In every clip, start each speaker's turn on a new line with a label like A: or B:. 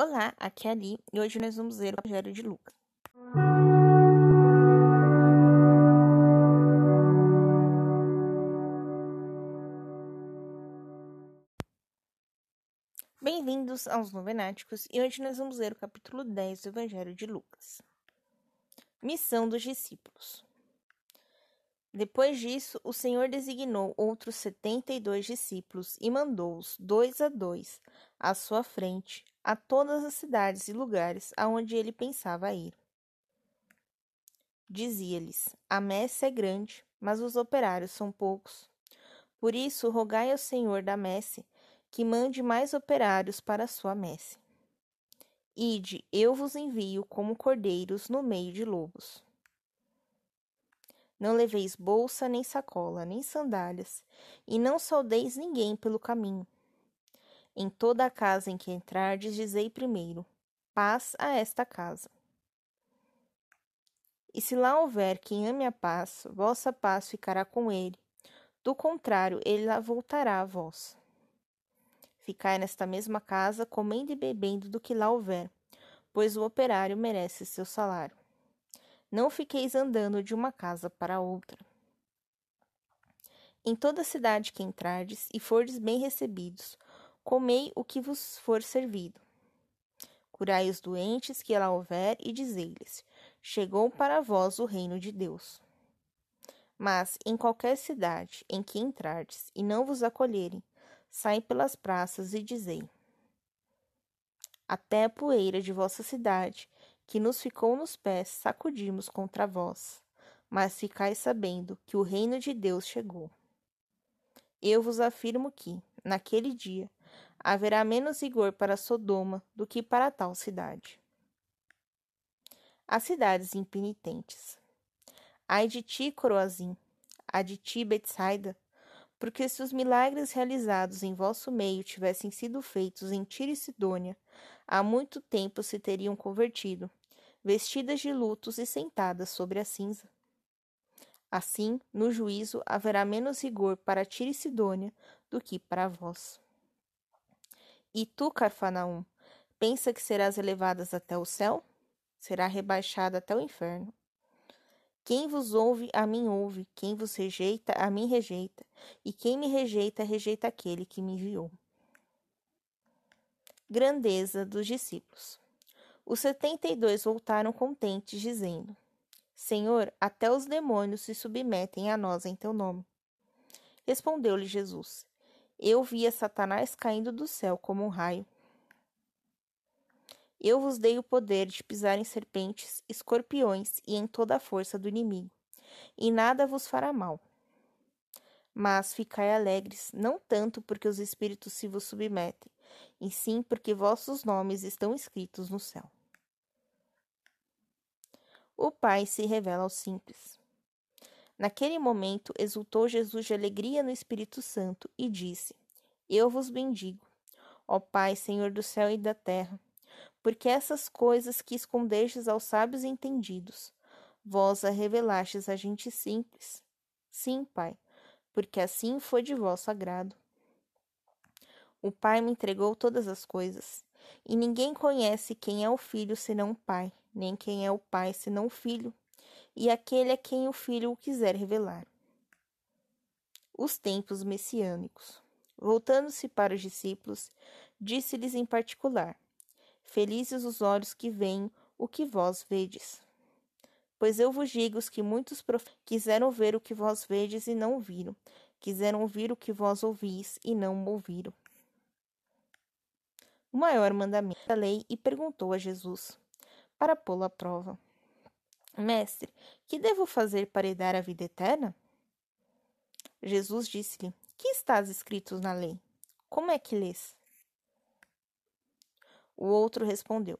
A: Olá, aqui é Ali e hoje nós vamos ler o Evangelho de Lucas. Bem-vindos aos Novenáticos e hoje nós vamos ler o capítulo 10 do Evangelho de Lucas. Missão dos discípulos. Depois disso, o Senhor designou outros setenta e dois discípulos e mandou-os, dois a dois, à sua frente, a todas as cidades e lugares aonde ele pensava ir. Dizia-lhes: A messe é grande, mas os operários são poucos. Por isso, rogai ao Senhor da messe que mande mais operários para a sua messe. Ide, eu vos envio como cordeiros no meio de lobos. Não leveis bolsa, nem sacola, nem sandálias, e não saudeis ninguém pelo caminho. Em toda a casa em que entrardes, dizei primeiro: paz a esta casa. E se lá houver quem ame a paz, vossa paz ficará com ele. Do contrário, ele la voltará a vós. Ficai nesta mesma casa, comendo e bebendo do que lá houver, pois o operário merece seu salário. Não fiqueis andando de uma casa para outra. Em toda cidade que entrardes e fordes bem recebidos, comei o que vos for servido. Curai os doentes que lá houver e dizei-lhes: Chegou para vós o reino de Deus. Mas em qualquer cidade em que entrardes e não vos acolherem, saem pelas praças e dizei: Até a poeira de vossa cidade que nos ficou nos pés, sacudimos contra vós. Mas ficai sabendo que o reino de Deus chegou. Eu vos afirmo que, naquele dia, haverá menos rigor para Sodoma do que para tal cidade. As cidades impenitentes. Ai de ti, Coroazim, ai de ti, Betsaida, porque se os milagres realizados em vosso meio tivessem sido feitos em Tiro e Sidônia, há muito tempo se teriam convertido, vestidas de lutos e sentadas sobre a cinza. Assim, no juízo haverá menos rigor para Tiro e Sidônia do que para vós. E tu, Carfanaum, pensa que serás elevadas até o céu? Será rebaixada até o inferno. Quem vos ouve, a mim ouve, quem vos rejeita, a mim rejeita, e quem me rejeita, rejeita aquele que me enviou. Grandeza dos discípulos. Os setenta e dois voltaram contentes, dizendo: Senhor, até os demônios se submetem a nós em teu nome. Respondeu-lhe Jesus: Eu via Satanás caindo do céu como um raio. Eu vos dei o poder de pisar em serpentes, escorpiões e em toda a força do inimigo, e nada vos fará mal. Mas ficai alegres, não tanto porque os espíritos se vos submetem, e sim porque vossos nomes estão escritos no céu. O Pai se revela aos simples. Naquele momento exultou Jesus de alegria no Espírito Santo e disse: Eu vos bendigo, ó Pai, Senhor do céu e da terra, porque essas coisas que escondestes aos sábios entendidos, vós a revelastes a gente simples. Sim, Pai, porque assim foi de vosso agrado. O Pai me entregou todas as coisas, e ninguém conhece quem é o Filho senão o Pai, nem quem é o Pai senão o Filho, e aquele a quem o Filho o quiser revelar. Os tempos messiânicos. Voltando-se para os discípulos, disse-lhes em particular: Felizes os olhos que veem o que vós vedes. Pois eu vos digo que muitos quiseram ver o que vós vedes e não viram, quiseram ouvir o que vós ouvis e não ouviram. O maior mandamento da lei e perguntou a Jesus: para pô-lo à prova. Mestre, que devo fazer para dar a vida eterna? Jesus disse-lhe: Que estás escrito na lei? Como é que lês? O outro respondeu: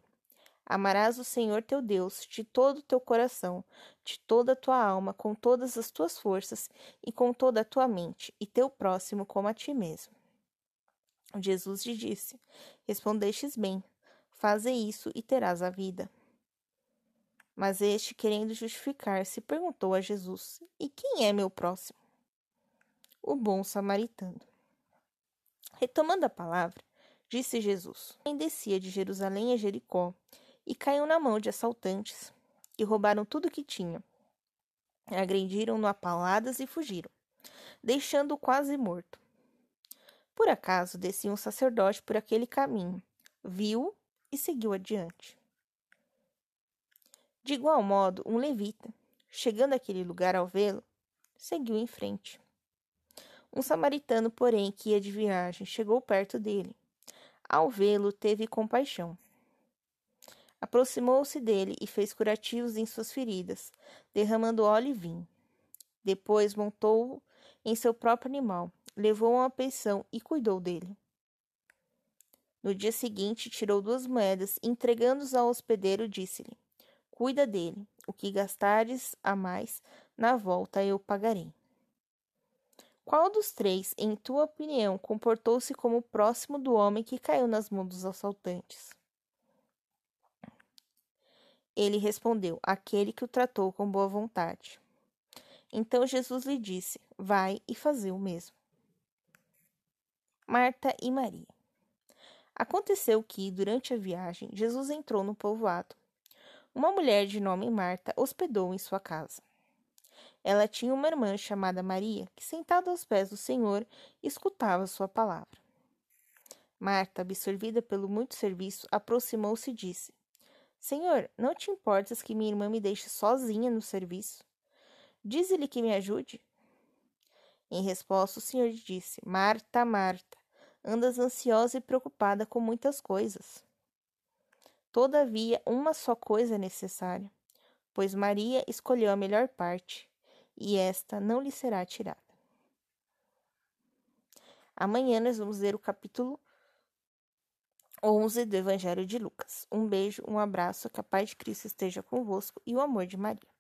A: Amarás o Senhor teu Deus de todo o teu coração, de toda a tua alma, com todas as tuas forças e com toda a tua mente, e teu próximo como a ti mesmo. Jesus lhe disse: Respondestes bem, faze isso e terás a vida. Mas este, querendo justificar-se, perguntou a Jesus: E quem é meu próximo? O bom samaritano. Retomando a palavra, Disse Jesus: Quem descia de Jerusalém a Jericó e caiu na mão de assaltantes e roubaram tudo que tinha. Agrediram-no a paladas e fugiram, deixando-o quase morto. Por acaso descia um sacerdote por aquele caminho, viu e seguiu adiante. De igual modo, um levita, chegando àquele lugar ao vê-lo, seguiu em frente. Um samaritano, porém, que ia de viagem, chegou perto dele. Ao vê-lo, teve compaixão. Aproximou-se dele e fez curativos em suas feridas, derramando óleo e vinho. Depois montou em seu próprio animal, levou-o à pensão e cuidou dele. No dia seguinte, tirou duas moedas, entregando-as ao hospedeiro, disse-lhe: Cuida dele, o que gastares a mais, na volta eu pagarei. Qual dos três, em tua opinião, comportou-se como próximo do homem que caiu nas mãos dos assaltantes? Ele respondeu: Aquele que o tratou com boa vontade. Então Jesus lhe disse: Vai e fazei o mesmo. Marta e Maria. Aconteceu que, durante a viagem, Jesus entrou no povoado. Uma mulher de nome Marta hospedou em sua casa. Ela tinha uma irmã chamada Maria, que, sentada aos pés do Senhor, escutava sua palavra. Marta, absorvida pelo muito serviço, aproximou-se e disse: Senhor, não te importas que minha irmã me deixe sozinha no serviço? Dize-lhe que me ajude. Em resposta, o Senhor disse: Marta, Marta, andas ansiosa e preocupada com muitas coisas. Todavia, uma só coisa é necessária, pois Maria escolheu a melhor parte, e esta não lhe será tirada. Amanhã nós vamos ler o capítulo 11 do Evangelho de Lucas. Um beijo, um abraço, que a paz de Cristo esteja convosco e o amor de Maria.